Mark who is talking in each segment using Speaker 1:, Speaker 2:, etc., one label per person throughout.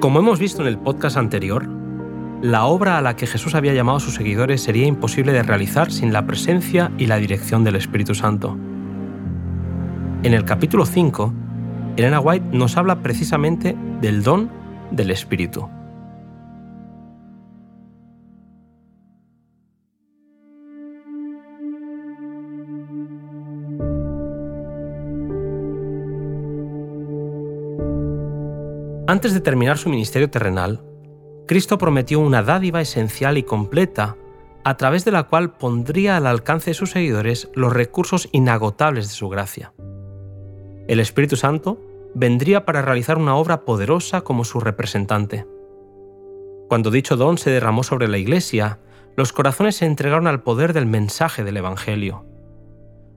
Speaker 1: Como hemos visto en el podcast anterior, la obra a la que Jesús había llamado a sus seguidores sería imposible de realizar sin la presencia y la dirección del Espíritu Santo. En el capítulo 5, Elena White nos habla precisamente del don del Espíritu. Antes de terminar su ministerio terrenal, Cristo prometió una dádiva esencial y completa, a través de la cual pondría al alcance de sus seguidores los recursos inagotables de su gracia. El Espíritu Santo vendría para realizar una obra poderosa como su representante. Cuando dicho don se derramó sobre la Iglesia, los corazones se entregaron al poder del mensaje del Evangelio.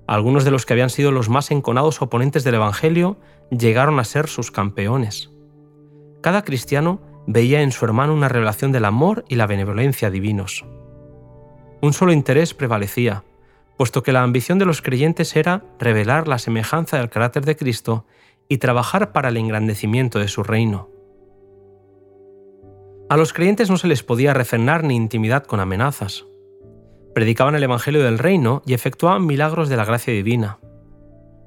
Speaker 1: Algunos de los que habían sido los más enconados oponentes del Evangelio llegaron a ser sus campeones. Cada cristiano veía en su hermano una revelación del amor y la benevolencia divinos. Un solo interés prevalecía, puesto que la ambición de los creyentes era revelar la semejanza del carácter de Cristo y trabajar para el engrandecimiento de su reino. A los creyentes no se les podía refrenar ni intimidad con amenazas. Predicaban el Evangelio del Reino y efectuaban milagros de la gracia divina.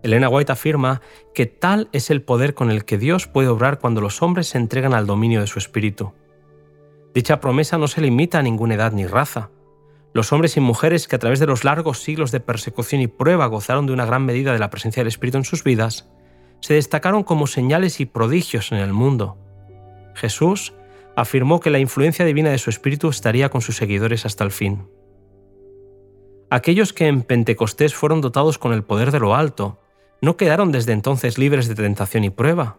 Speaker 1: Elena White afirma que tal es el poder con el que Dios puede obrar cuando los hombres se entregan al dominio de su espíritu. Dicha promesa no se limita a ninguna edad ni raza. Los hombres y mujeres que a través de los largos siglos de persecución y prueba gozaron de una gran medida de la presencia del Espíritu en sus vidas, se destacaron como señales y prodigios en el mundo. Jesús afirmó que la influencia divina de su Espíritu estaría con sus seguidores hasta el fin. Aquellos que en Pentecostés fueron dotados con el poder de lo alto, no quedaron desde entonces libres de tentación y prueba.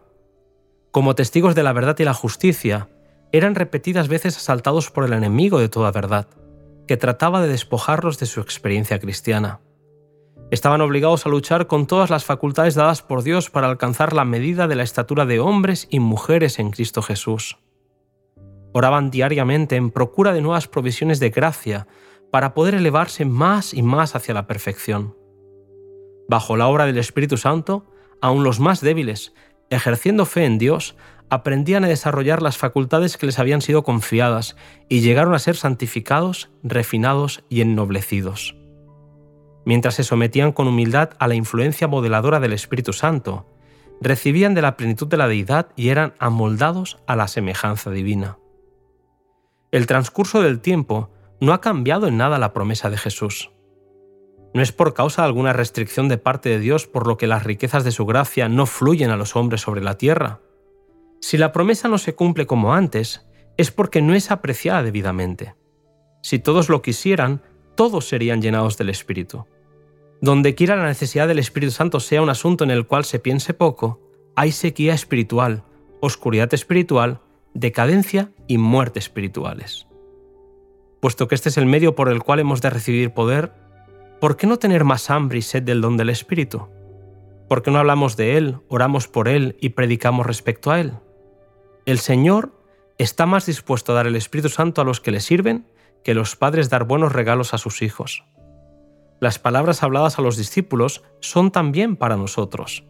Speaker 1: Como testigos de la verdad y la justicia, eran repetidas veces asaltados por el enemigo de toda verdad, que trataba de despojarlos de su experiencia cristiana. Estaban obligados a luchar con todas las facultades dadas por Dios para alcanzar la medida de la estatura de hombres y mujeres en Cristo Jesús. Oraban diariamente en procura de nuevas provisiones de gracia para poder elevarse más y más hacia la perfección. Bajo la obra del Espíritu Santo, aun los más débiles, ejerciendo fe en Dios, aprendían a desarrollar las facultades que les habían sido confiadas y llegaron a ser santificados, refinados y ennoblecidos. Mientras se sometían con humildad a la influencia modeladora del Espíritu Santo, recibían de la plenitud de la deidad y eran amoldados a la semejanza divina. El transcurso del tiempo no ha cambiado en nada la promesa de Jesús. No es por causa de alguna restricción de parte de Dios por lo que las riquezas de su gracia no fluyen a los hombres sobre la tierra. Si la promesa no se cumple como antes, es porque no es apreciada debidamente. Si todos lo quisieran, todos serían llenados del Espíritu. Donde quiera la necesidad del Espíritu Santo sea un asunto en el cual se piense poco, hay sequía espiritual, oscuridad espiritual, decadencia y muerte espirituales. Puesto que este es el medio por el cual hemos de recibir poder, ¿por qué no tener más hambre y sed del don del Espíritu? ¿Por qué no hablamos de Él, oramos por Él y predicamos respecto a Él? El Señor está más dispuesto a dar el Espíritu Santo a los que le sirven que los padres dar buenos regalos a sus hijos. Las palabras habladas a los discípulos son también para nosotros.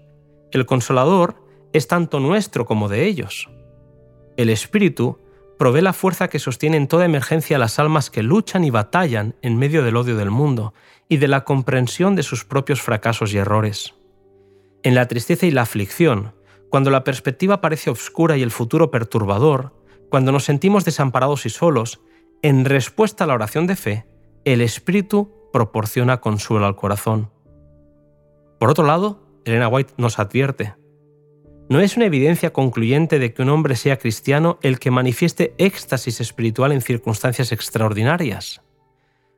Speaker 1: El consolador es tanto nuestro como de ellos. El Espíritu provee la fuerza que sostiene en toda emergencia a las almas que luchan y batallan en medio del odio del mundo y de la comprensión de sus propios fracasos y errores. En la tristeza y la aflicción, cuando la perspectiva parece oscura y el futuro perturbador, cuando nos sentimos desamparados y solos, en respuesta a la oración de fe, el Espíritu proporciona consuelo al corazón. Por otro lado, Elena White nos advierte, no es una evidencia concluyente de que un hombre sea cristiano el que manifieste éxtasis espiritual en circunstancias extraordinarias.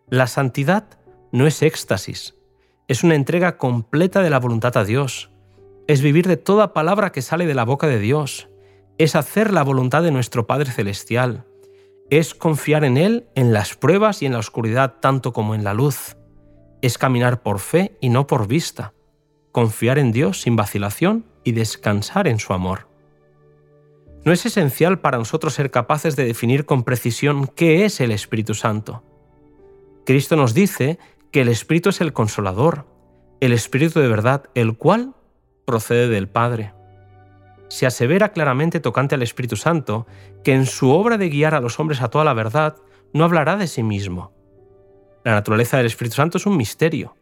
Speaker 1: La santidad no es éxtasis, es una entrega completa de la voluntad a Dios, es vivir de toda palabra que sale de la boca de Dios, es hacer la voluntad de nuestro Padre Celestial, es confiar en Él en las pruebas y en la oscuridad tanto como en la luz, es caminar por fe y no por vista, confiar en Dios sin vacilación y descansar en su amor. No es esencial para nosotros ser capaces de definir con precisión qué es el Espíritu Santo. Cristo nos dice que el Espíritu es el consolador, el Espíritu de verdad, el cual procede del Padre. se asevera claramente tocante al Espíritu Santo que en su obra de guiar a los hombres a toda la verdad no hablará de sí mismo. La naturaleza del Espíritu Santo es un misterio.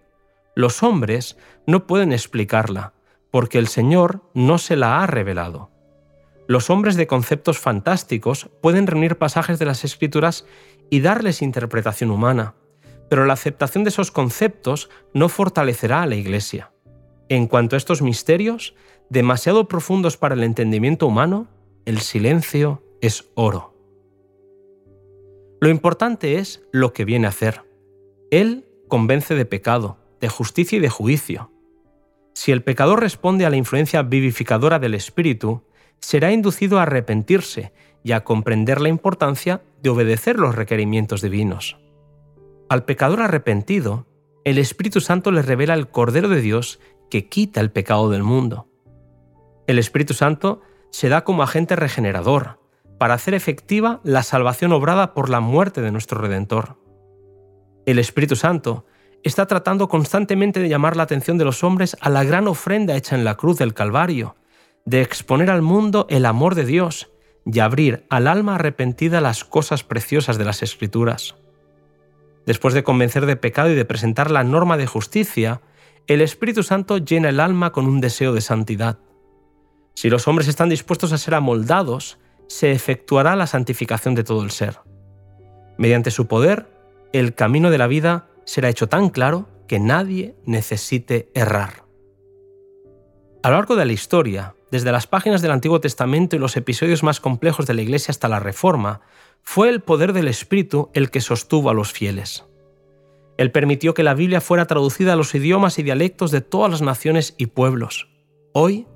Speaker 1: Los hombres no pueden explicarla, porque el Señor no se la ha revelado. Los hombres de conceptos fantásticos pueden reunir pasajes de las Escrituras y darles interpretación humana, pero la aceptación de esos conceptos no fortalecerá a la Iglesia. En cuanto a estos misterios, demasiado profundos para el entendimiento humano, el silencio es oro. Lo importante es lo que viene a hacer. Él convence de pecado, de justicia y de juicio. Si el pecador responde a la influencia vivificadora del Espíritu, será inducido a arrepentirse y a comprender la importancia de obedecer los requerimientos divinos. Al pecador arrepentido, el Espíritu Santo le revela el Cordero de Dios que quita el pecado del mundo. El Espíritu Santo se da como agente regenerador, para hacer efectiva la salvación obrada por la muerte de nuestro Redentor. El Espíritu Santo está tratando constantemente de llamar la atención de los hombres a la gran ofrenda hecha en la cruz del Calvario, de exponer al mundo el amor de Dios y abrir al alma arrepentida las cosas preciosas de las Escrituras. Después de convencer de pecado y de presentar la norma de justicia, el Espíritu Santo llena el alma con un deseo de santidad. Si los hombres están dispuestos a ser amoldados, se efectuará la santificación de todo el ser. Mediante su poder, el camino de la vida será hecho tan claro que nadie necesite errar. A lo largo de la historia, desde las páginas del Antiguo Testamento y los episodios más complejos de la Iglesia hasta la Reforma, fue el poder del Espíritu el que sostuvo a los fieles. Él permitió que la Biblia fuera traducida a los idiomas y dialectos de todas las naciones y pueblos. Hoy,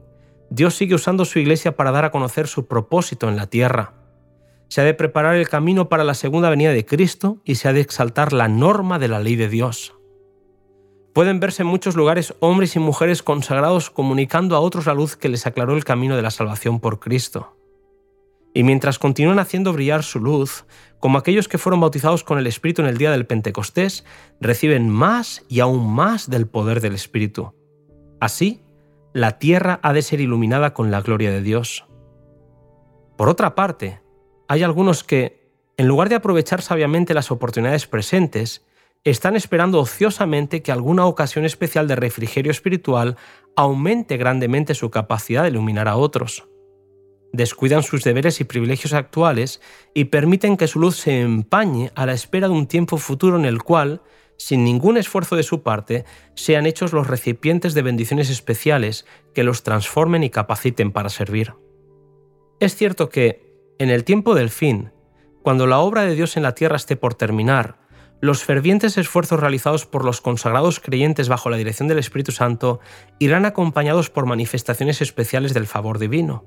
Speaker 1: Dios sigue usando su iglesia para dar a conocer su propósito en la tierra. Se ha de preparar el camino para la segunda venida de Cristo y se ha de exaltar la norma de la ley de Dios. Pueden verse en muchos lugares hombres y mujeres consagrados comunicando a otros la luz que les aclaró el camino de la salvación por Cristo. Y mientras continúan haciendo brillar su luz, como aquellos que fueron bautizados con el Espíritu en el día del Pentecostés, reciben más y aún más del poder del Espíritu. Así, la tierra ha de ser iluminada con la gloria de Dios. Por otra parte, hay algunos que, en lugar de aprovechar sabiamente las oportunidades presentes, están esperando ociosamente que alguna ocasión especial de refrigerio espiritual aumente grandemente su capacidad de iluminar a otros. Descuidan sus deberes y privilegios actuales y permiten que su luz se empañe a la espera de un tiempo futuro en el cual sin ningún esfuerzo de su parte, sean hechos los recipientes de bendiciones especiales que los transformen y capaciten para servir. Es cierto que, en el tiempo del fin, cuando la obra de Dios en la tierra esté por terminar, los fervientes esfuerzos realizados por los consagrados creyentes bajo la dirección del Espíritu Santo irán acompañados por manifestaciones especiales del favor divino.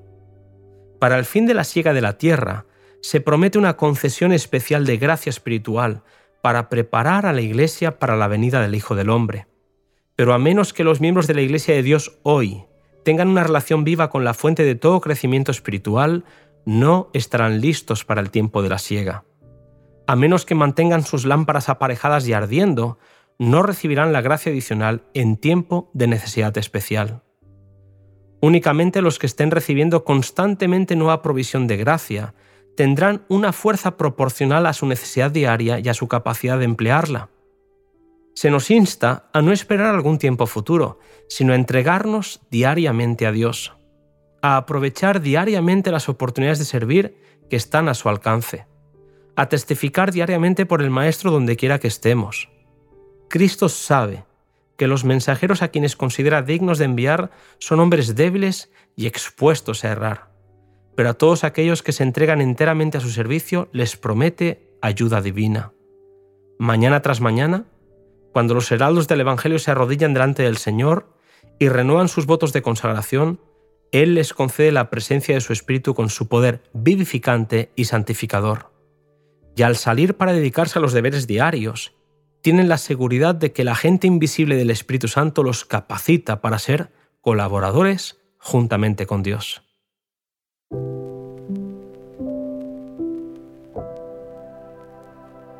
Speaker 1: Para el fin de la siega de la tierra, se promete una concesión especial de gracia espiritual para preparar a la Iglesia para la venida del Hijo del Hombre. Pero a menos que los miembros de la Iglesia de Dios hoy tengan una relación viva con la fuente de todo crecimiento espiritual, no estarán listos para el tiempo de la siega. A menos que mantengan sus lámparas aparejadas y ardiendo, no recibirán la gracia adicional en tiempo de necesidad especial. Únicamente los que estén recibiendo constantemente nueva provisión de gracia tendrán una fuerza proporcional a su necesidad diaria y a su capacidad de emplearla. Se nos insta a no esperar algún tiempo futuro, sino a entregarnos diariamente a Dios, a aprovechar diariamente las oportunidades de servir que están a su alcance, a testificar diariamente por el Maestro donde quiera que estemos. Cristo sabe que los mensajeros a quienes considera dignos de enviar son hombres débiles y expuestos a errar pero a todos aquellos que se entregan enteramente a su servicio les promete ayuda divina. Mañana tras mañana, cuando los heraldos del Evangelio se arrodillan delante del Señor y renuevan sus votos de consagración, Él les concede la presencia de su Espíritu con su poder vivificante y santificador. Y al salir para dedicarse a los deberes diarios, tienen la seguridad de que la gente invisible del Espíritu Santo los capacita para ser colaboradores juntamente con Dios.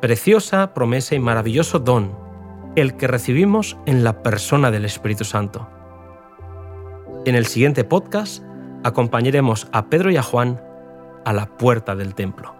Speaker 1: Preciosa promesa y maravilloso don, el que recibimos en la persona del Espíritu Santo. En el siguiente podcast acompañaremos a Pedro y a Juan a la puerta del templo.